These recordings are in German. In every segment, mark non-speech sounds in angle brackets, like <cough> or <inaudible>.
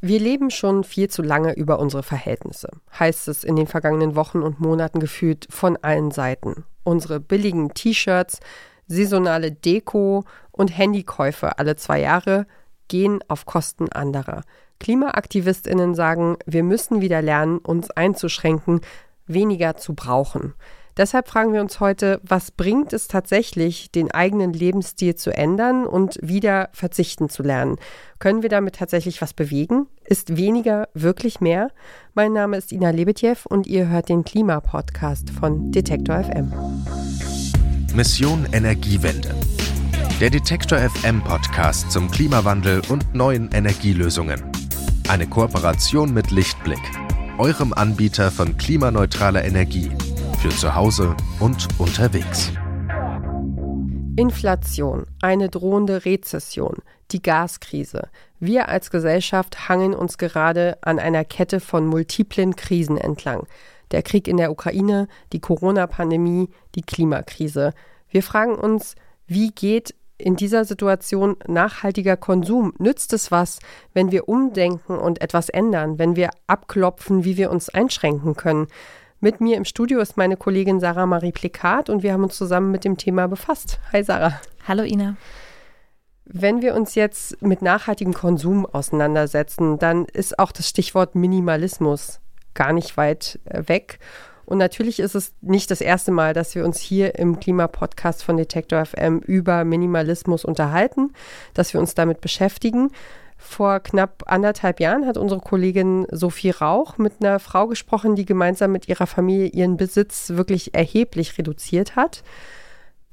Wir leben schon viel zu lange über unsere Verhältnisse, heißt es in den vergangenen Wochen und Monaten gefühlt von allen Seiten. Unsere billigen T-Shirts, saisonale Deko und Handykäufe alle zwei Jahre gehen auf Kosten anderer. Klimaaktivistinnen sagen, wir müssen wieder lernen, uns einzuschränken, weniger zu brauchen. Deshalb fragen wir uns heute, was bringt es tatsächlich, den eigenen Lebensstil zu ändern und wieder verzichten zu lernen? Können wir damit tatsächlich was bewegen? Ist weniger wirklich mehr? Mein Name ist Ina Lebetjew und ihr hört den Klimapodcast von Detektor FM. Mission Energiewende. Der Detektor FM Podcast zum Klimawandel und neuen Energielösungen. Eine Kooperation mit Lichtblick, eurem Anbieter von klimaneutraler Energie für zu Hause und unterwegs. Inflation, eine drohende Rezession, die Gaskrise. Wir als Gesellschaft hangen uns gerade an einer Kette von multiplen Krisen entlang. Der Krieg in der Ukraine, die Corona-Pandemie, die Klimakrise. Wir fragen uns, wie geht in dieser Situation nachhaltiger Konsum? Nützt es was, wenn wir umdenken und etwas ändern, wenn wir abklopfen, wie wir uns einschränken können? Mit mir im Studio ist meine Kollegin Sarah Marie Plikat und wir haben uns zusammen mit dem Thema befasst. Hi Sarah. Hallo Ina. Wenn wir uns jetzt mit nachhaltigem Konsum auseinandersetzen, dann ist auch das Stichwort Minimalismus gar nicht weit äh, weg. Und natürlich ist es nicht das erste Mal, dass wir uns hier im Klimapodcast von Detektor FM über Minimalismus unterhalten, dass wir uns damit beschäftigen. Vor knapp anderthalb Jahren hat unsere Kollegin Sophie Rauch mit einer Frau gesprochen, die gemeinsam mit ihrer Familie ihren Besitz wirklich erheblich reduziert hat.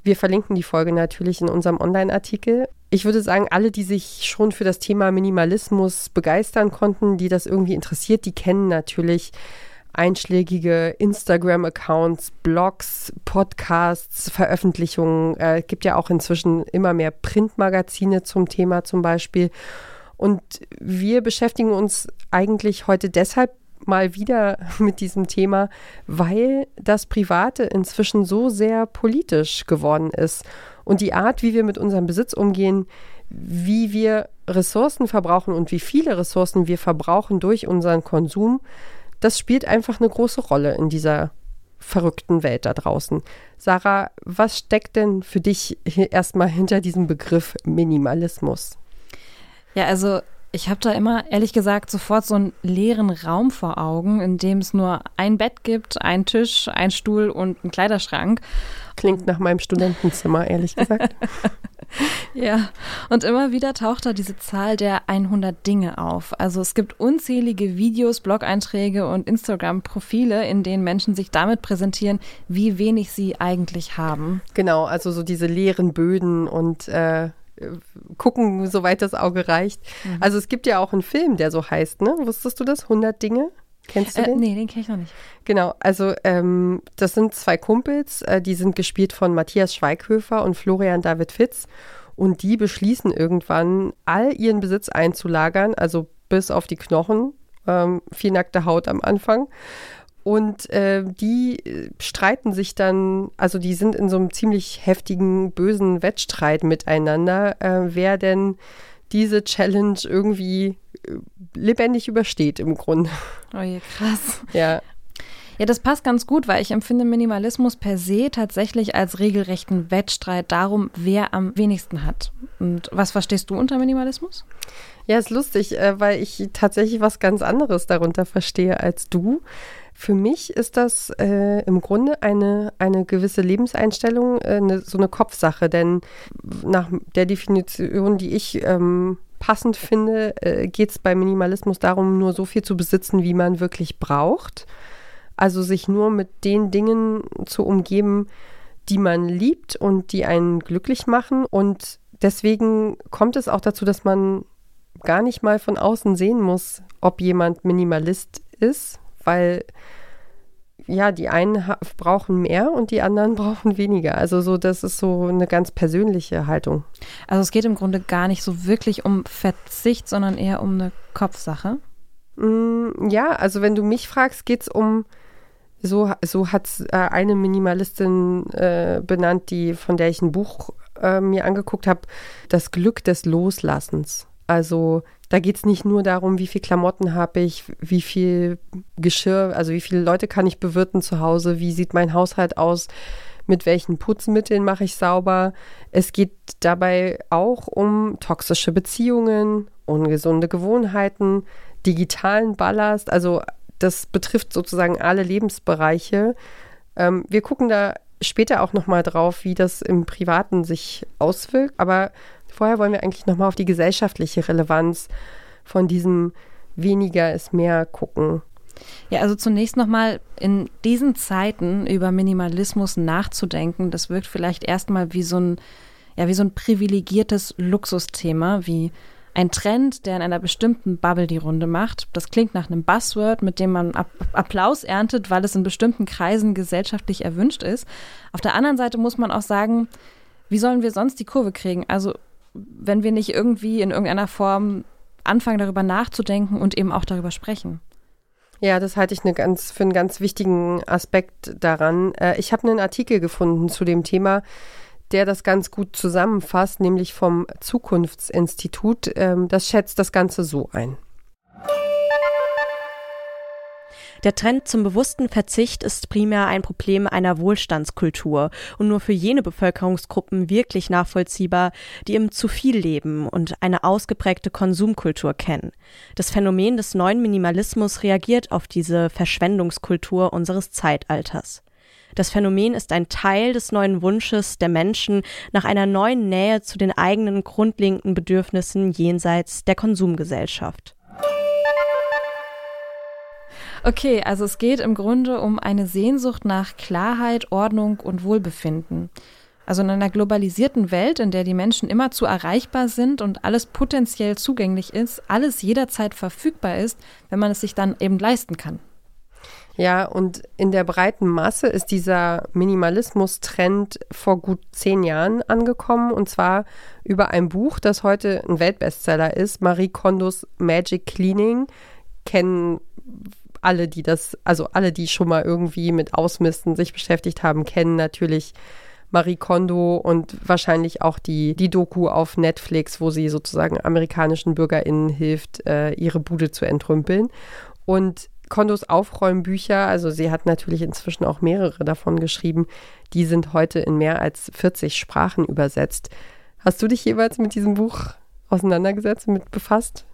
Wir verlinken die Folge natürlich in unserem Online-Artikel. Ich würde sagen, alle, die sich schon für das Thema Minimalismus begeistern konnten, die das irgendwie interessiert, die kennen natürlich einschlägige Instagram-Accounts, Blogs, Podcasts, Veröffentlichungen. Äh, es gibt ja auch inzwischen immer mehr Printmagazine zum Thema zum Beispiel. Und wir beschäftigen uns eigentlich heute deshalb mal wieder <laughs> mit diesem Thema, weil das Private inzwischen so sehr politisch geworden ist. Und die Art, wie wir mit unserem Besitz umgehen, wie wir Ressourcen verbrauchen und wie viele Ressourcen wir verbrauchen durch unseren Konsum, das spielt einfach eine große Rolle in dieser verrückten Welt da draußen. Sarah, was steckt denn für dich erstmal hinter diesem Begriff Minimalismus? Ja, also ich habe da immer, ehrlich gesagt, sofort so einen leeren Raum vor Augen, in dem es nur ein Bett gibt, ein Tisch, ein Stuhl und einen Kleiderschrank. Klingt nach meinem Studentenzimmer, ehrlich gesagt. <laughs> <laughs> ja, und immer wieder taucht da diese Zahl der 100 Dinge auf. Also es gibt unzählige Videos, Blog-Einträge und Instagram-Profile, in denen Menschen sich damit präsentieren, wie wenig sie eigentlich haben. Genau, also so diese leeren Böden und äh, gucken, soweit das Auge reicht. Mhm. Also es gibt ja auch einen Film, der so heißt, ne? Wusstest du das? 100 Dinge? Kennst du äh, den? Nee, den kenne ich noch nicht. Genau, also ähm, das sind zwei Kumpels, äh, die sind gespielt von Matthias Schweighöfer und Florian David Fitz und die beschließen irgendwann, all ihren Besitz einzulagern, also bis auf die Knochen, ähm, viel nackte Haut am Anfang und äh, die äh, streiten sich dann, also die sind in so einem ziemlich heftigen, bösen Wettstreit miteinander, äh, wer denn diese Challenge irgendwie äh, lebendig übersteht im Grunde. Oh je, krass. Ja. Ja, das passt ganz gut, weil ich empfinde Minimalismus per se tatsächlich als regelrechten Wettstreit darum, wer am wenigsten hat. Und was verstehst du unter Minimalismus? Ja, ist lustig, äh, weil ich tatsächlich was ganz anderes darunter verstehe als du. Für mich ist das äh, im Grunde eine, eine gewisse Lebenseinstellung, äh, eine, so eine Kopfsache, denn nach der Definition, die ich ähm, passend finde, äh, geht es bei Minimalismus darum, nur so viel zu besitzen, wie man wirklich braucht. Also sich nur mit den Dingen zu umgeben, die man liebt und die einen glücklich machen. Und deswegen kommt es auch dazu, dass man gar nicht mal von außen sehen muss, ob jemand Minimalist ist, weil ja, die einen brauchen mehr und die anderen <laughs> brauchen weniger. Also so, das ist so eine ganz persönliche Haltung. Also es geht im Grunde gar nicht so wirklich um Verzicht, sondern eher um eine Kopfsache. Mm, ja, also wenn du mich fragst, geht es um, so, so hat äh, eine Minimalistin äh, benannt, die, von der ich ein Buch äh, mir angeguckt habe, das Glück des Loslassens. Also da geht es nicht nur darum, wie viel Klamotten habe ich, wie viel Geschirr, also wie viele Leute kann ich bewirten zu Hause, wie sieht mein Haushalt aus, mit welchen Putzmitteln mache ich sauber. Es geht dabei auch um toxische Beziehungen, ungesunde Gewohnheiten, digitalen Ballast. Also das betrifft sozusagen alle Lebensbereiche. Ähm, wir gucken da später auch nochmal drauf, wie das im Privaten sich auswirkt. Aber vorher wollen wir eigentlich nochmal auf die gesellschaftliche Relevanz von diesem weniger ist mehr gucken. Ja, also zunächst nochmal in diesen Zeiten über Minimalismus nachzudenken, das wirkt vielleicht erstmal wie so ein, ja, wie so ein privilegiertes Luxusthema, wie ein Trend, der in einer bestimmten Bubble die Runde macht. Das klingt nach einem Buzzword, mit dem man Applaus erntet, weil es in bestimmten Kreisen gesellschaftlich erwünscht ist. Auf der anderen Seite muss man auch sagen, wie sollen wir sonst die Kurve kriegen? Also, wenn wir nicht irgendwie in irgendeiner Form anfangen, darüber nachzudenken und eben auch darüber sprechen. Ja, das halte ich eine ganz, für einen ganz wichtigen Aspekt daran. Äh, ich habe einen Artikel gefunden zu dem Thema, der das ganz gut zusammenfasst, nämlich vom Zukunftsinstitut. Ähm, das schätzt das Ganze so ein. Der Trend zum bewussten Verzicht ist primär ein Problem einer Wohlstandskultur und nur für jene Bevölkerungsgruppen wirklich nachvollziehbar, die im zu viel leben und eine ausgeprägte Konsumkultur kennen. Das Phänomen des neuen Minimalismus reagiert auf diese Verschwendungskultur unseres Zeitalters. Das Phänomen ist ein Teil des neuen Wunsches der Menschen nach einer neuen Nähe zu den eigenen grundlegenden Bedürfnissen jenseits der Konsumgesellschaft. Okay, also es geht im Grunde um eine Sehnsucht nach Klarheit, Ordnung und Wohlbefinden. Also in einer globalisierten Welt, in der die Menschen immer zu erreichbar sind und alles potenziell zugänglich ist, alles jederzeit verfügbar ist, wenn man es sich dann eben leisten kann. Ja, und in der breiten Masse ist dieser Minimalismus-Trend vor gut zehn Jahren angekommen und zwar über ein Buch, das heute ein Weltbestseller ist, Marie Kondos Magic Cleaning. Kennen alle, die das, also alle, die schon mal irgendwie mit Ausmisten sich beschäftigt haben, kennen natürlich Marie Kondo und wahrscheinlich auch die, die Doku auf Netflix, wo sie sozusagen amerikanischen BürgerInnen hilft, äh, ihre Bude zu entrümpeln. Und Kondos Aufräumbücher, also sie hat natürlich inzwischen auch mehrere davon geschrieben, die sind heute in mehr als 40 Sprachen übersetzt. Hast du dich jeweils mit diesem Buch auseinandergesetzt, mit befasst?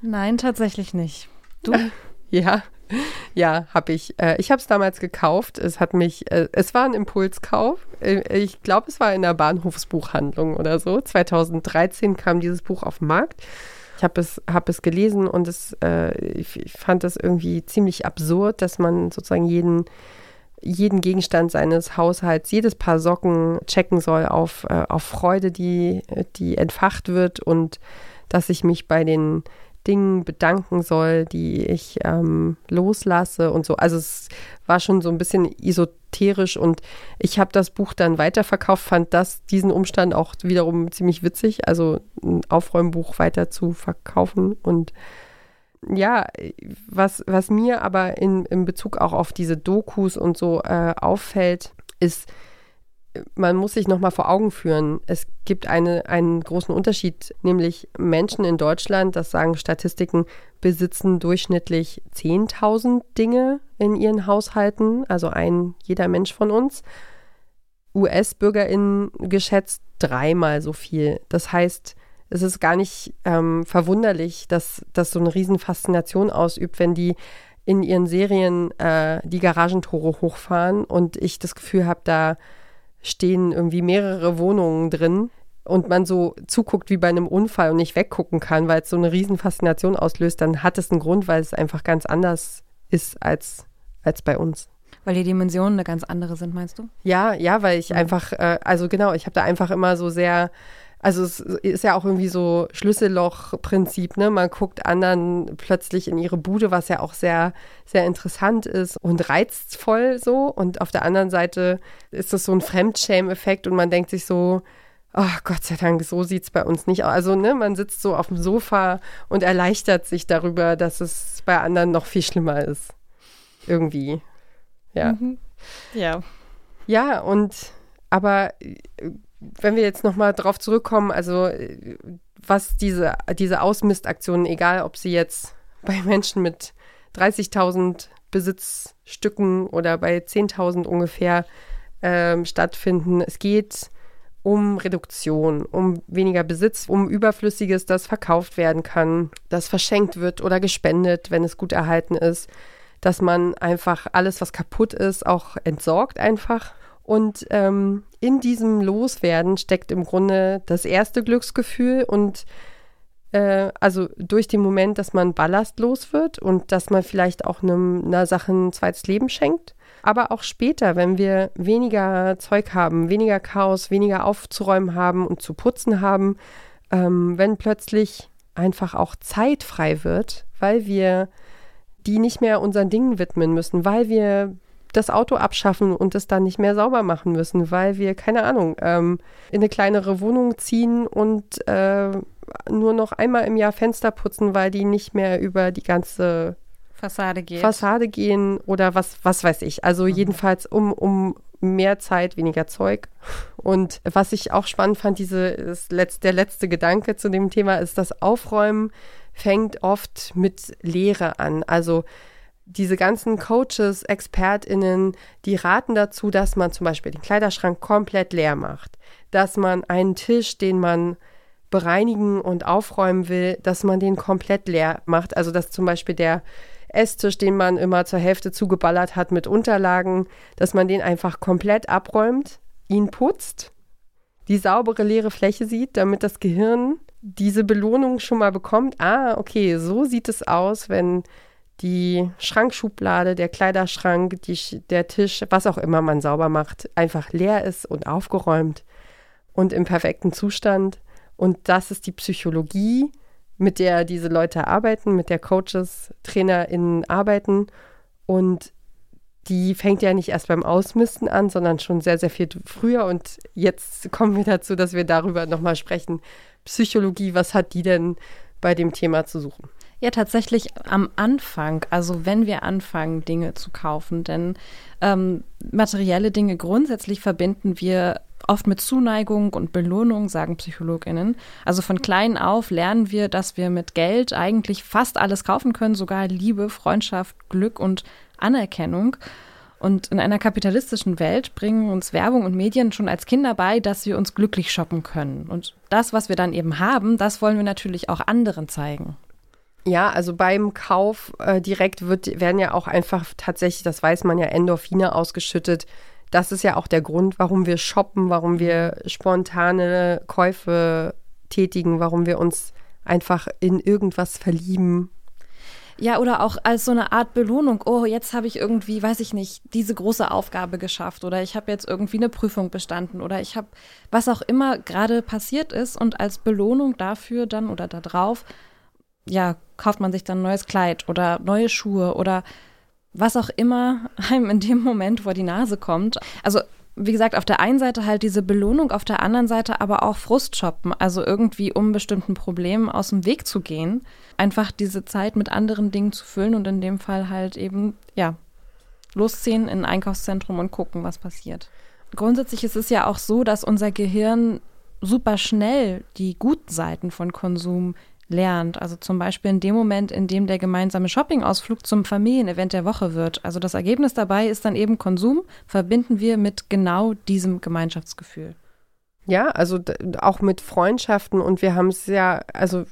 Nein, tatsächlich nicht. Du? <laughs> ja. Ja, habe ich. Äh, ich habe es damals gekauft. Es hat mich, äh, es war ein Impulskauf. Äh, ich glaube, es war in der Bahnhofsbuchhandlung oder so. 2013 kam dieses Buch auf den Markt. Ich habe es, hab es gelesen und es, äh, ich, ich fand das irgendwie ziemlich absurd, dass man sozusagen jeden, jeden Gegenstand seines Haushalts, jedes Paar Socken checken soll auf, äh, auf Freude, die, die entfacht wird und dass ich mich bei den Dingen bedanken soll, die ich ähm, loslasse und so. Also es war schon so ein bisschen esoterisch und ich habe das Buch dann weiterverkauft, fand das diesen Umstand auch wiederum ziemlich witzig, also ein Aufräumbuch weiter zu verkaufen und ja, was, was mir aber in, in Bezug auch auf diese Dokus und so äh, auffällt, ist, man muss sich nochmal vor Augen führen, es gibt eine, einen großen Unterschied, nämlich Menschen in Deutschland, das sagen Statistiken, besitzen durchschnittlich 10.000 Dinge in ihren Haushalten, also ein jeder Mensch von uns. US-BürgerInnen geschätzt dreimal so viel. Das heißt, es ist gar nicht ähm, verwunderlich, dass das so eine Riesenfaszination ausübt, wenn die in ihren Serien äh, die Garagentore hochfahren und ich das Gefühl habe, da stehen irgendwie mehrere Wohnungen drin und man so zuguckt wie bei einem Unfall und nicht weggucken kann, weil es so eine Riesenfaszination auslöst, dann hat es einen Grund, weil es einfach ganz anders ist als, als bei uns. Weil die Dimensionen eine ganz andere sind, meinst du? Ja, ja, weil ich ja. einfach, äh, also genau, ich habe da einfach immer so sehr also es ist ja auch irgendwie so Schlüsselloch-Prinzip, ne? Man guckt anderen plötzlich in ihre Bude, was ja auch sehr, sehr interessant ist und reizvoll so. Und auf der anderen Seite ist das so ein Fremdschämeffekt und man denkt sich so, oh Gott sei Dank, so sieht es bei uns nicht aus. Also, ne, man sitzt so auf dem Sofa und erleichtert sich darüber, dass es bei anderen noch viel schlimmer ist. Irgendwie. Ja. Mhm. Ja. Ja, und aber wenn wir jetzt nochmal drauf zurückkommen, also was diese, diese Ausmistaktionen, egal ob sie jetzt <laughs> bei Menschen mit 30.000 Besitzstücken oder bei 10.000 ungefähr ähm, stattfinden. Es geht um Reduktion, um weniger Besitz, um Überflüssiges, das verkauft werden kann, das verschenkt wird oder gespendet, wenn es gut erhalten ist, dass man einfach alles, was kaputt ist, auch entsorgt einfach. Und ähm, in diesem Loswerden steckt im Grunde das erste Glücksgefühl und äh, also durch den Moment, dass man ballastlos wird und dass man vielleicht auch einem, einer Sache ein zweites Leben schenkt. Aber auch später, wenn wir weniger Zeug haben, weniger Chaos, weniger aufzuräumen haben und zu putzen haben, ähm, wenn plötzlich einfach auch Zeit frei wird, weil wir die nicht mehr unseren Dingen widmen müssen, weil wir das Auto abschaffen und es dann nicht mehr sauber machen müssen, weil wir, keine Ahnung, ähm, in eine kleinere Wohnung ziehen und äh, nur noch einmal im Jahr Fenster putzen, weil die nicht mehr über die ganze Fassade gehen. Fassade gehen oder was, was weiß ich. Also mhm. jedenfalls um, um mehr Zeit, weniger Zeug. Und was ich auch spannend fand, diese, ist letzt, der letzte Gedanke zu dem Thema ist, das Aufräumen fängt oft mit Lehre an. Also diese ganzen Coaches, ExpertInnen, die raten dazu, dass man zum Beispiel den Kleiderschrank komplett leer macht, dass man einen Tisch, den man bereinigen und aufräumen will, dass man den komplett leer macht. Also dass zum Beispiel der Esstisch, den man immer zur Hälfte zugeballert hat mit Unterlagen, dass man den einfach komplett abräumt, ihn putzt, die saubere leere Fläche sieht, damit das Gehirn diese Belohnung schon mal bekommt. Ah, okay, so sieht es aus, wenn die Schrankschublade, der Kleiderschrank, die, der Tisch, was auch immer man sauber macht, einfach leer ist und aufgeräumt und im perfekten Zustand. Und das ist die Psychologie, mit der diese Leute arbeiten, mit der Coaches, TrainerInnen arbeiten. Und die fängt ja nicht erst beim Ausmisten an, sondern schon sehr, sehr viel früher. Und jetzt kommen wir dazu, dass wir darüber nochmal sprechen. Psychologie, was hat die denn bei dem Thema zu suchen? Ja, tatsächlich am Anfang, also wenn wir anfangen, Dinge zu kaufen, denn ähm, materielle Dinge grundsätzlich verbinden wir oft mit Zuneigung und Belohnung, sagen Psychologinnen. Also von klein auf lernen wir, dass wir mit Geld eigentlich fast alles kaufen können, sogar Liebe, Freundschaft, Glück und Anerkennung. Und in einer kapitalistischen Welt bringen uns Werbung und Medien schon als Kinder bei, dass wir uns glücklich shoppen können. Und das, was wir dann eben haben, das wollen wir natürlich auch anderen zeigen. Ja, also beim Kauf äh, direkt wird, werden ja auch einfach tatsächlich, das weiß man ja, Endorphine ausgeschüttet. Das ist ja auch der Grund, warum wir shoppen, warum wir spontane Käufe tätigen, warum wir uns einfach in irgendwas verlieben. Ja, oder auch als so eine Art Belohnung. Oh, jetzt habe ich irgendwie, weiß ich nicht, diese große Aufgabe geschafft oder ich habe jetzt irgendwie eine Prüfung bestanden oder ich habe, was auch immer gerade passiert ist und als Belohnung dafür dann oder darauf ja, kauft man sich dann ein neues Kleid oder neue Schuhe oder was auch immer einem in dem Moment vor die Nase kommt. Also wie gesagt, auf der einen Seite halt diese Belohnung, auf der anderen Seite aber auch Frustshoppen, also irgendwie um bestimmten Problemen aus dem Weg zu gehen, einfach diese Zeit mit anderen Dingen zu füllen und in dem Fall halt eben, ja, losziehen in ein Einkaufszentrum und gucken, was passiert. Grundsätzlich ist es ja auch so, dass unser Gehirn super schnell die guten Seiten von Konsum lernt. Also zum Beispiel in dem Moment, in dem der gemeinsame Shoppingausflug zum Familienevent der Woche wird. Also das Ergebnis dabei ist dann eben Konsum, verbinden wir mit genau diesem Gemeinschaftsgefühl. Ja, also auch mit Freundschaften und wir haben es ja, also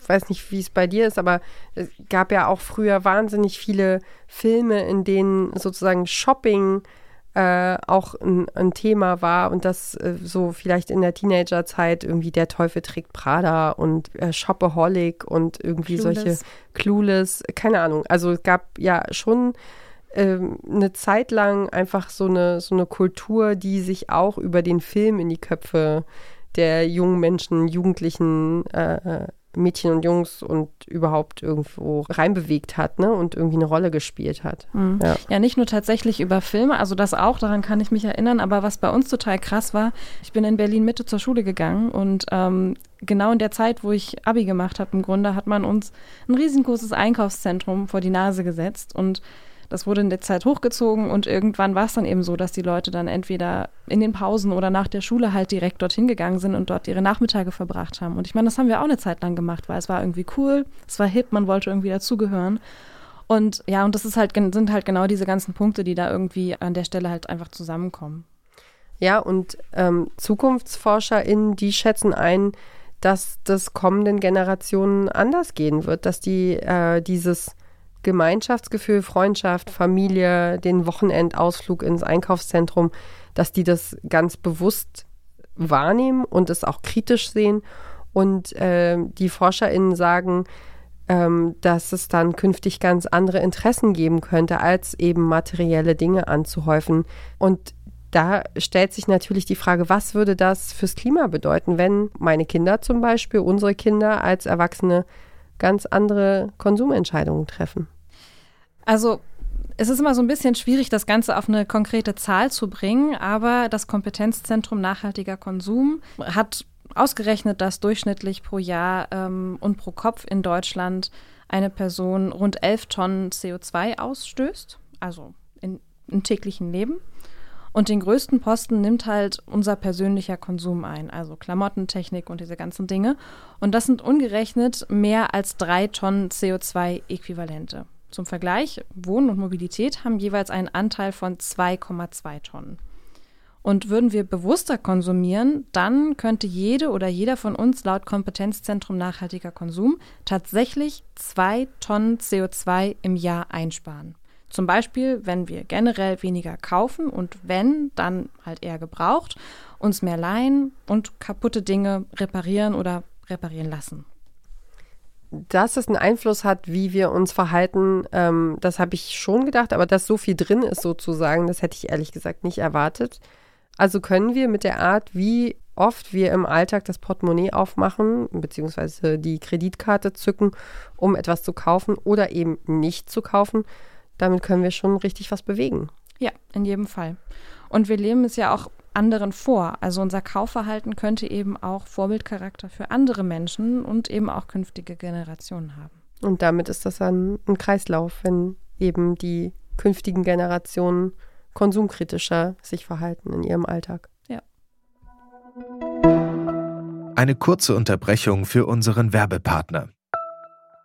ich weiß nicht, wie es bei dir ist, aber es gab ja auch früher wahnsinnig viele Filme, in denen sozusagen Shopping äh, auch ein, ein, Thema war und das äh, so vielleicht in der Teenagerzeit irgendwie der Teufel trägt Prada und äh, Shopaholic und irgendwie Clueless. solche Clueless, keine Ahnung. Also es gab ja schon ähm, eine Zeit lang einfach so eine, so eine Kultur, die sich auch über den Film in die Köpfe der jungen Menschen, Jugendlichen äh, äh Mädchen und Jungs und überhaupt irgendwo reinbewegt hat ne? und irgendwie eine Rolle gespielt hat. Mhm. Ja. ja. nicht nur tatsächlich über Filme, also das auch, daran kann ich mich erinnern, aber was bei uns total krass war, ich bin in Berlin Mitte zur Schule gegangen und ähm, genau in der Zeit, wo ich Abi gemacht habe, im Grunde hat man uns ein riesengroßes Einkaufszentrum vor die Nase gesetzt und Das wurde in der Zeit hochgezogen und irgendwann war es dann eben so, dass die Leute dann entweder in den Pausen oder nach der Schule halt direkt dorthin gegangen sind und dort ihre Nachmittage verbracht haben. Und ich meine, das haben wir auch eine Zeit lang gemacht, weil es war irgendwie cool, es war hip, man wollte irgendwie dazugehören. Und ja, und das ist halt, sind halt genau diese ganzen Punkte, die da irgendwie an der Stelle halt einfach zusammenkommen. Ja, und ähm, ZukunftsforscherInnen, die schätzen ein, dass das kommenden Generationen anders gehen wird, dass die äh, dieses Gemeinschaftsgefühl, Freundschaft, Familie, den Wochenendausflug ins Einkaufszentrum, dass die das ganz bewusst wahrnehmen und es auch kritisch sehen. Und äh, die ForscherInnen sagen, ähm, dass es dann künftig ganz andere Interessen geben könnte, als eben materielle Dinge anzuhäufen. Und da stellt sich natürlich die Frage, was würde das fürs Klima bedeuten, wenn meine Kinder zum Beispiel, unsere Kinder als Erwachsene ganz andere Konsumentscheidungen treffen? Also es ist immer so ein bisschen schwierig, das Ganze auf eine konkrete Zahl zu bringen, aber das Kompetenzzentrum nachhaltiger Konsum hat ausgerechnet, dass durchschnittlich pro Jahr ähm, und pro Kopf in Deutschland eine Person rund 11 Tonnen CO2 ausstößt, also in, im täglichen Leben. Und den größten Posten nimmt halt unser persönlicher Konsum ein, also Klamottentechnik und diese ganzen Dinge. Und das sind ungerechnet mehr als drei Tonnen CO2-Äquivalente. Zum Vergleich, Wohnen und Mobilität haben jeweils einen Anteil von 2,2 Tonnen. Und würden wir bewusster konsumieren, dann könnte jede oder jeder von uns laut Kompetenzzentrum nachhaltiger Konsum tatsächlich zwei Tonnen CO2 im Jahr einsparen. Zum Beispiel, wenn wir generell weniger kaufen und wenn, dann halt eher gebraucht, uns mehr leihen und kaputte Dinge reparieren oder reparieren lassen. Dass es einen Einfluss hat, wie wir uns verhalten, ähm, das habe ich schon gedacht, aber dass so viel drin ist sozusagen, das hätte ich ehrlich gesagt nicht erwartet. Also können wir mit der Art, wie oft wir im Alltag das Portemonnaie aufmachen, beziehungsweise die Kreditkarte zücken, um etwas zu kaufen oder eben nicht zu kaufen, damit können wir schon richtig was bewegen. Ja, in jedem Fall. Und wir leben es ja auch anderen vor. Also unser Kaufverhalten könnte eben auch Vorbildcharakter für andere Menschen und eben auch künftige Generationen haben. Und damit ist das dann ein Kreislauf, wenn eben die künftigen Generationen konsumkritischer sich verhalten in ihrem Alltag. Ja. Eine kurze Unterbrechung für unseren Werbepartner.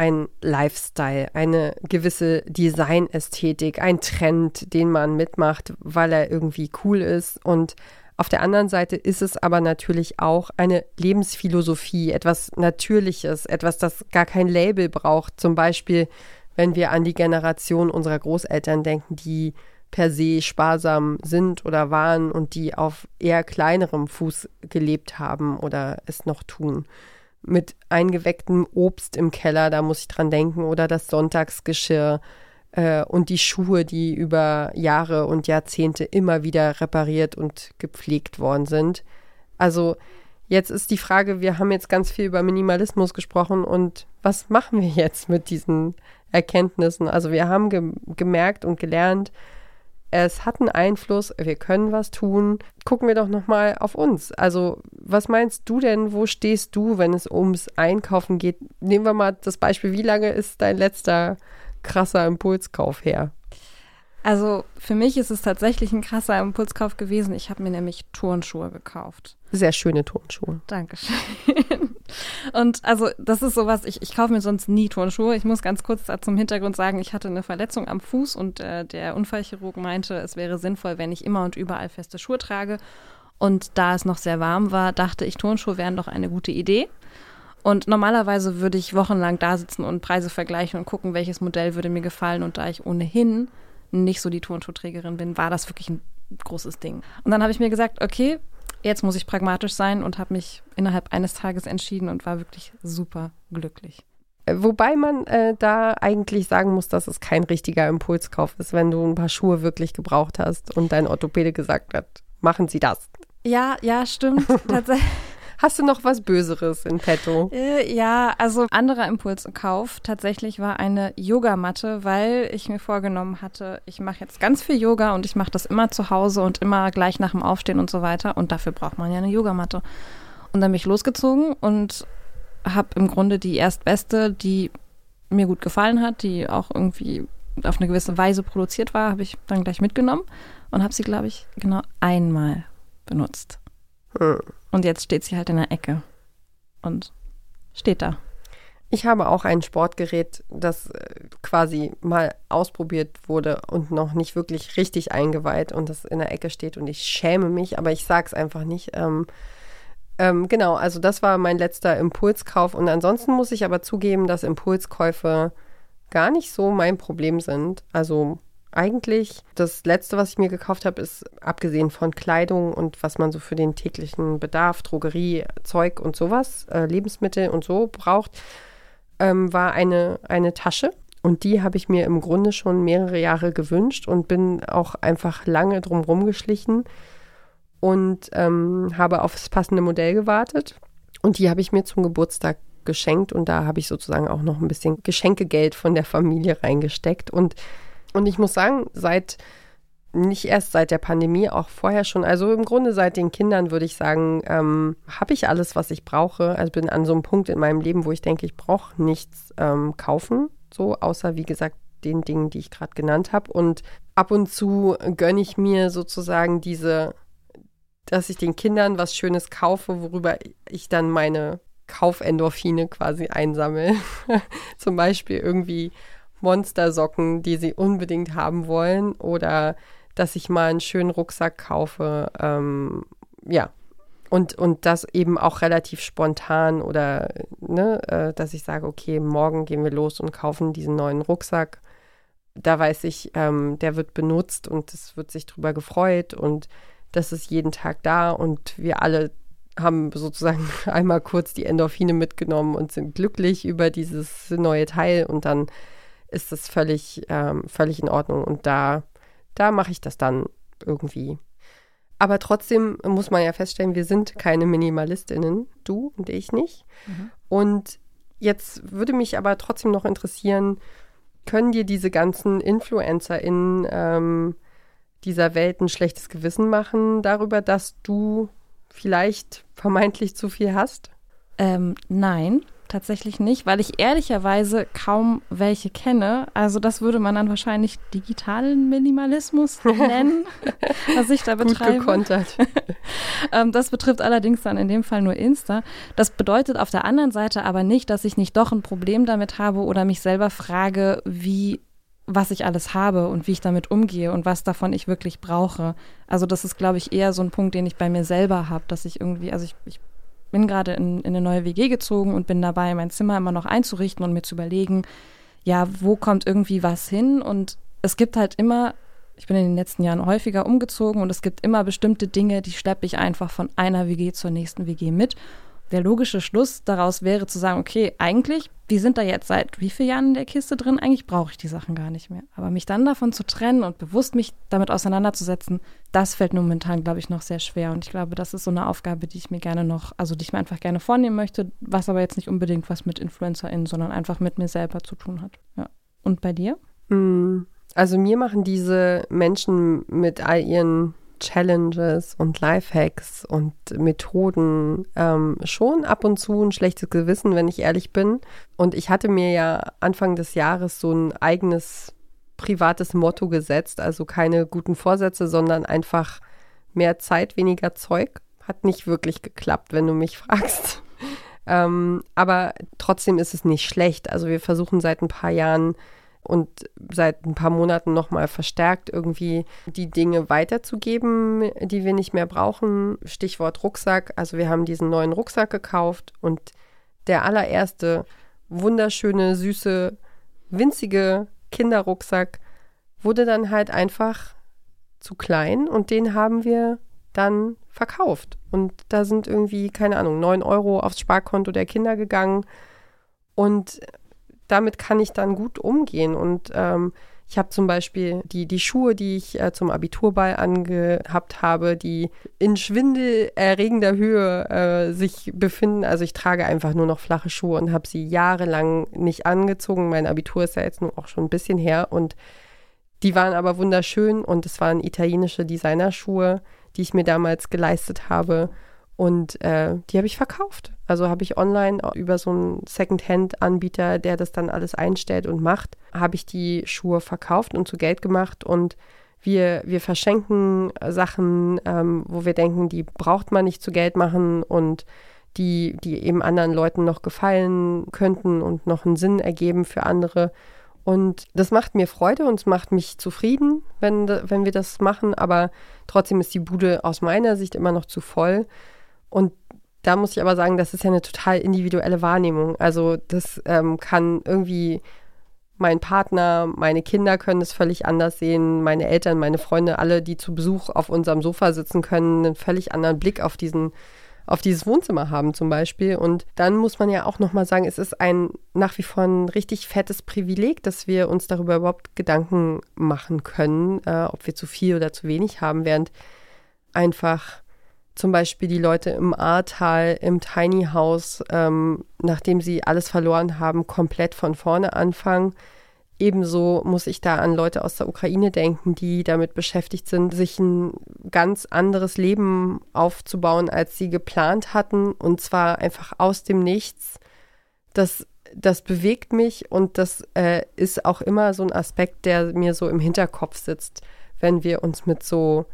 ein Lifestyle, eine gewisse Designästhetik, ein Trend, den man mitmacht, weil er irgendwie cool ist. Und auf der anderen Seite ist es aber natürlich auch eine Lebensphilosophie, etwas Natürliches, etwas, das gar kein Label braucht. Zum Beispiel, wenn wir an die Generation unserer Großeltern denken, die per se sparsam sind oder waren und die auf eher kleinerem Fuß gelebt haben oder es noch tun mit eingewecktem Obst im Keller, da muss ich dran denken, oder das Sonntagsgeschirr äh, und die Schuhe, die über Jahre und Jahrzehnte immer wieder repariert und gepflegt worden sind. Also jetzt ist die Frage, wir haben jetzt ganz viel über Minimalismus gesprochen und was machen wir jetzt mit diesen Erkenntnissen? Also wir haben ge gemerkt und gelernt, es hat einen Einfluss, wir können was tun. Gucken wir doch nochmal auf uns. Also, was meinst du denn, wo stehst du, wenn es ums Einkaufen geht? Nehmen wir mal das Beispiel, wie lange ist dein letzter krasser Impulskauf her? Also für mich ist es tatsächlich ein krasser Impulskauf gewesen. Ich habe mir nämlich Turnschuhe gekauft. Sehr schöne Turnschuhe. Dankeschön. Und also das ist sowas, ich, ich kaufe mir sonst nie Turnschuhe. Ich muss ganz kurz zum Hintergrund sagen, ich hatte eine Verletzung am Fuß und äh, der Unfallchirurg meinte, es wäre sinnvoll, wenn ich immer und überall feste Schuhe trage. Und da es noch sehr warm war, dachte ich, Turnschuhe wären doch eine gute Idee. Und normalerweise würde ich wochenlang da sitzen und Preise vergleichen und gucken, welches Modell würde mir gefallen. Und da ich ohnehin nicht so die Turnschuhträgerin bin, war das wirklich ein großes Ding. Und dann habe ich mir gesagt, okay, jetzt muss ich pragmatisch sein und habe mich innerhalb eines Tages entschieden und war wirklich super glücklich. Äh, wobei man äh, da eigentlich sagen muss, dass es kein richtiger Impulskauf ist, wenn du ein paar Schuhe wirklich gebraucht hast und dein Orthopäde gesagt hat, machen Sie das. Ja, ja, stimmt. <laughs> Tatsächlich. Hast du noch was Böseres in petto? Äh, ja, also anderer Impulskauf tatsächlich war eine Yogamatte, weil ich mir vorgenommen hatte, ich mache jetzt ganz viel Yoga und ich mache das immer zu Hause und immer gleich nach dem Aufstehen und so weiter. Und dafür braucht man ja eine Yogamatte. Und dann bin ich losgezogen und habe im Grunde die erstbeste, die mir gut gefallen hat, die auch irgendwie auf eine gewisse Weise produziert war, habe ich dann gleich mitgenommen und habe sie, glaube ich, genau einmal benutzt. Hm. Und jetzt steht sie halt in der Ecke und steht da. Ich habe auch ein Sportgerät, das äh, quasi mal ausprobiert wurde und noch nicht wirklich richtig eingeweiht und das in der Ecke steht und ich schäme mich, aber ich sage es einfach nicht. Ähm, ähm, genau, also das war mein letzter Impulskauf und ansonsten muss ich aber zugeben, dass Impulskäufe gar nicht so mein Problem sind. Also eigentlich das letzte, was ich mir gekauft habe, ist abgesehen von Kleidung und was man so für den täglichen Bedarf, Drogerie, Zeug und sowas, äh, Lebensmittel und so braucht, ähm, war eine, eine Tasche. Und die habe ich mir im Grunde schon mehrere Jahre gewünscht und bin auch einfach lange drum rumgeschlichen und ähm, habe auf das passende Modell gewartet. Und die habe ich mir zum Geburtstag geschenkt und da habe ich sozusagen auch noch ein bisschen Geschenkegeld von der Familie reingesteckt. Und und ich muss sagen, seit nicht erst seit der Pandemie, auch vorher schon, also im Grunde seit den Kindern würde ich sagen, ähm, habe ich alles, was ich brauche. Also bin an so einem Punkt in meinem Leben, wo ich denke, ich brauche nichts ähm, kaufen, so außer wie gesagt den Dingen, die ich gerade genannt habe. Und ab und zu gönne ich mir sozusagen diese, dass ich den Kindern was Schönes kaufe, worüber ich dann meine Kaufendorphine quasi einsammle. <laughs> Zum Beispiel irgendwie Monstersocken, die sie unbedingt haben wollen oder dass ich mal einen schönen Rucksack kaufe. Ähm, ja. Und, und das eben auch relativ spontan oder, ne, äh, dass ich sage, okay, morgen gehen wir los und kaufen diesen neuen Rucksack. Da weiß ich, ähm, der wird benutzt und es wird sich drüber gefreut und das ist jeden Tag da und wir alle haben sozusagen <laughs> einmal kurz die Endorphine mitgenommen und sind glücklich über dieses neue Teil und dann ist das völlig, ähm, völlig in Ordnung. Und da, da mache ich das dann irgendwie. Aber trotzdem muss man ja feststellen, wir sind keine Minimalistinnen, du und ich nicht. Mhm. Und jetzt würde mich aber trotzdem noch interessieren, können dir diese ganzen InfluencerInnen ähm, dieser Welt ein schlechtes Gewissen machen darüber, dass du vielleicht vermeintlich zu viel hast? Ähm, nein, tatsächlich nicht, weil ich ehrlicherweise kaum welche kenne. Also das würde man dann wahrscheinlich digitalen Minimalismus <laughs> nennen, was ich da betreibe. Gut gekontert. <laughs> ähm, das betrifft allerdings dann in dem Fall nur Insta. Das bedeutet auf der anderen Seite aber nicht, dass ich nicht doch ein Problem damit habe oder mich selber frage, wie was ich alles habe und wie ich damit umgehe und was davon ich wirklich brauche. Also das ist, glaube ich, eher so ein Punkt, den ich bei mir selber habe, dass ich irgendwie, also ich, ich bin gerade in, in eine neue WG gezogen und bin dabei, mein Zimmer immer noch einzurichten und mir zu überlegen, ja, wo kommt irgendwie was hin? Und es gibt halt immer, ich bin in den letzten Jahren häufiger umgezogen und es gibt immer bestimmte Dinge, die schleppe ich einfach von einer WG zur nächsten WG mit der logische Schluss daraus wäre zu sagen, okay, eigentlich, wir sind da jetzt seit wie vielen Jahren in der Kiste drin, eigentlich brauche ich die Sachen gar nicht mehr. Aber mich dann davon zu trennen und bewusst mich damit auseinanderzusetzen, das fällt momentan, glaube ich, noch sehr schwer. Und ich glaube, das ist so eine Aufgabe, die ich mir gerne noch, also die ich mir einfach gerne vornehmen möchte, was aber jetzt nicht unbedingt was mit InfluencerInnen, sondern einfach mit mir selber zu tun hat. Ja. Und bei dir? Hm, also mir machen diese Menschen mit all ihren Challenges und Lifehacks und Methoden ähm, schon ab und zu ein schlechtes Gewissen, wenn ich ehrlich bin. Und ich hatte mir ja Anfang des Jahres so ein eigenes privates Motto gesetzt, also keine guten Vorsätze, sondern einfach mehr Zeit, weniger Zeug. Hat nicht wirklich geklappt, wenn du mich <laughs> fragst. ähm, aber trotzdem ist es nicht schlecht. Also wir versuchen seit ein paar Jahren und seit ein paar Monaten nochmal verstärkt irgendwie die Dinge weiterzugeben, die wir nicht mehr brauchen. Stichwort Rucksack. Also wir haben diesen neuen Rucksack gekauft und der allererste wunderschöne, süße, winzige Kinderrucksack wurde dann halt einfach zu klein und den haben wir dann verkauft. Und da sind irgendwie, keine Ahnung, neun Euro aufs Sparkonto der Kinder gegangen. Und damit kann ich dann gut umgehen. Und ähm, ich habe zum Beispiel die, die Schuhe, die ich äh, zum Abiturball angehabt habe, die in schwindelerregender Höhe äh, sich befinden. Also ich trage einfach nur noch flache Schuhe und habe sie jahrelang nicht angezogen. Mein Abitur ist ja jetzt nur auch schon ein bisschen her und die waren aber wunderschön und es waren italienische Designerschuhe, die ich mir damals geleistet habe. Und äh, die habe ich verkauft. Also habe ich online über so einen Second-Hand-Anbieter, der das dann alles einstellt und macht, habe ich die Schuhe verkauft und zu Geld gemacht. Und wir, wir verschenken Sachen, ähm, wo wir denken, die braucht man nicht zu Geld machen und die, die eben anderen Leuten noch gefallen könnten und noch einen Sinn ergeben für andere. Und das macht mir Freude und es macht mich zufrieden, wenn, wenn wir das machen. Aber trotzdem ist die Bude aus meiner Sicht immer noch zu voll. Und da muss ich aber sagen, das ist ja eine total individuelle Wahrnehmung. Also das ähm, kann irgendwie mein Partner, meine Kinder können es völlig anders sehen, meine Eltern, meine Freunde, alle, die zu Besuch auf unserem Sofa sitzen können, einen völlig anderen Blick auf diesen auf dieses Wohnzimmer haben zum Beispiel. Und dann muss man ja auch nochmal sagen, es ist ein nach wie vor ein richtig fettes Privileg, dass wir uns darüber überhaupt Gedanken machen können, äh, ob wir zu viel oder zu wenig haben, während einfach zum Beispiel die Leute im Ahrtal, im Tiny House, ähm, nachdem sie alles verloren haben, komplett von vorne anfangen. Ebenso muss ich da an Leute aus der Ukraine denken, die damit beschäftigt sind, sich ein ganz anderes Leben aufzubauen, als sie geplant hatten. Und zwar einfach aus dem Nichts. Das, das bewegt mich und das äh, ist auch immer so ein Aspekt, der mir so im Hinterkopf sitzt, wenn wir uns mit so,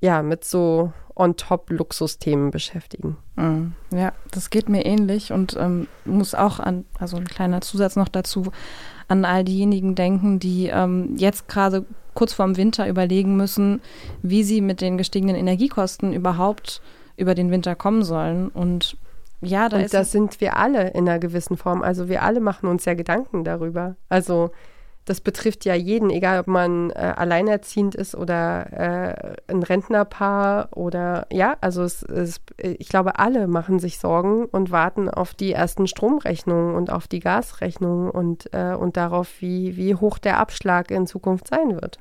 ja, mit so on-top-Luxusthemen beschäftigen. Mhm. Ja, das geht mir ähnlich und ähm, muss auch an, also ein kleiner Zusatz noch dazu, an all diejenigen denken, die ähm, jetzt gerade kurz vorm Winter überlegen müssen, wie sie mit den gestiegenen Energiekosten überhaupt über den Winter kommen sollen. Und ja, da und ist. Das sind wir alle in einer gewissen Form. Also wir alle machen uns ja Gedanken darüber. Also das betrifft ja jeden, egal ob man äh, alleinerziehend ist oder äh, ein Rentnerpaar oder ja, also es, es, ich glaube, alle machen sich Sorgen und warten auf die ersten Stromrechnungen und auf die Gasrechnungen und, äh, und darauf, wie, wie hoch der Abschlag in Zukunft sein wird.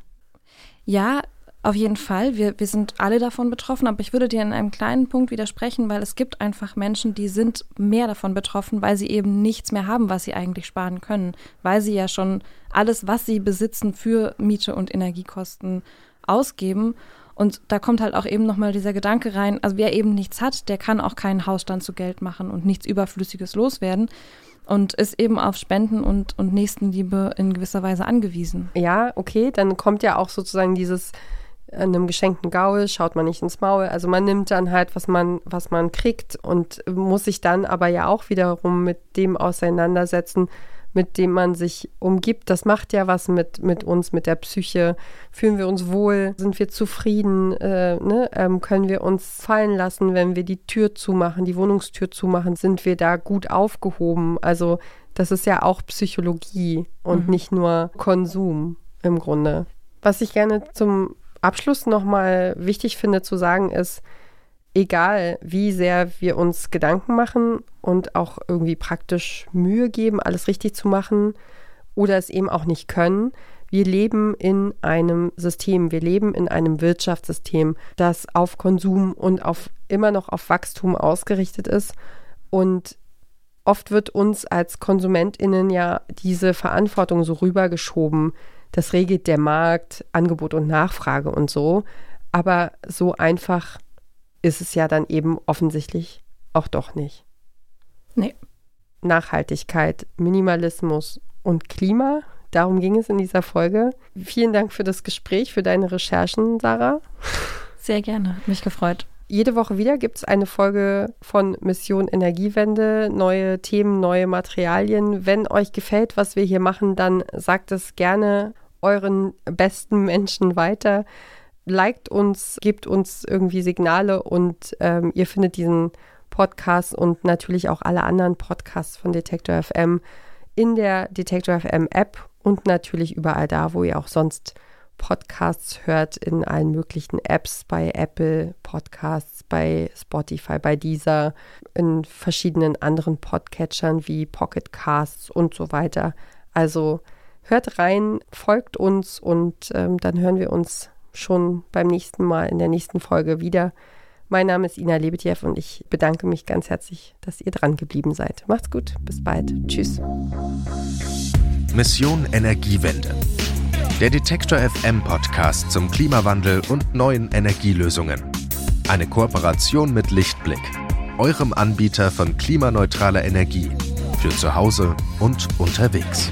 Ja, auf jeden Fall, wir, wir sind alle davon betroffen, aber ich würde dir in einem kleinen Punkt widersprechen, weil es gibt einfach Menschen, die sind mehr davon betroffen, weil sie eben nichts mehr haben, was sie eigentlich sparen können, weil sie ja schon alles, was sie besitzen, für Miete und Energiekosten ausgeben. Und da kommt halt auch eben nochmal dieser Gedanke rein, also wer eben nichts hat, der kann auch keinen Hausstand zu Geld machen und nichts Überflüssiges loswerden und ist eben auf Spenden und, und Nächstenliebe in gewisser Weise angewiesen. Ja, okay, dann kommt ja auch sozusagen dieses einem geschenkten Gaul schaut man nicht ins Maul. Also man nimmt dann halt, was man, was man kriegt und muss sich dann aber ja auch wiederum mit dem auseinandersetzen, mit dem man sich umgibt. Das macht ja was mit, mit uns, mit der Psyche. Fühlen wir uns wohl? Sind wir zufrieden? Äh, ne? ähm, können wir uns fallen lassen, wenn wir die Tür zumachen, die Wohnungstür zumachen? Sind wir da gut aufgehoben? Also das ist ja auch Psychologie und mhm. nicht nur Konsum im Grunde. Was ich gerne zum Abschluss nochmal wichtig finde zu sagen ist, egal wie sehr wir uns Gedanken machen und auch irgendwie praktisch Mühe geben, alles richtig zu machen oder es eben auch nicht können, wir leben in einem System, wir leben in einem Wirtschaftssystem, das auf Konsum und auf immer noch auf Wachstum ausgerichtet ist. Und oft wird uns als Konsumentinnen ja diese Verantwortung so rübergeschoben, das regelt der Markt, Angebot und Nachfrage und so. Aber so einfach ist es ja dann eben offensichtlich auch doch nicht. Nee. Nachhaltigkeit, Minimalismus und Klima, darum ging es in dieser Folge. Vielen Dank für das Gespräch, für deine Recherchen, Sarah. Sehr gerne, hat mich gefreut. Jede Woche wieder gibt es eine Folge von Mission Energiewende, neue Themen, neue Materialien. Wenn euch gefällt, was wir hier machen, dann sagt es gerne euren besten Menschen weiter. Liked uns, gebt uns irgendwie Signale und ähm, ihr findet diesen Podcast und natürlich auch alle anderen Podcasts von Detektor FM in der Detektor FM App und natürlich überall da, wo ihr auch sonst Podcasts hört, in allen möglichen Apps, bei Apple Podcasts, bei Spotify, bei Deezer, in verschiedenen anderen Podcatchern wie Pocket Casts und so weiter. Also hört rein, folgt uns und ähm, dann hören wir uns schon beim nächsten Mal in der nächsten Folge wieder. Mein Name ist Ina Lebetjew und ich bedanke mich ganz herzlich, dass ihr dran geblieben seid. Macht's gut, bis bald. Tschüss. Mission Energiewende. Der Detektor FM Podcast zum Klimawandel und neuen Energielösungen. Eine Kooperation mit Lichtblick, eurem Anbieter von klimaneutraler Energie für zu Hause und unterwegs.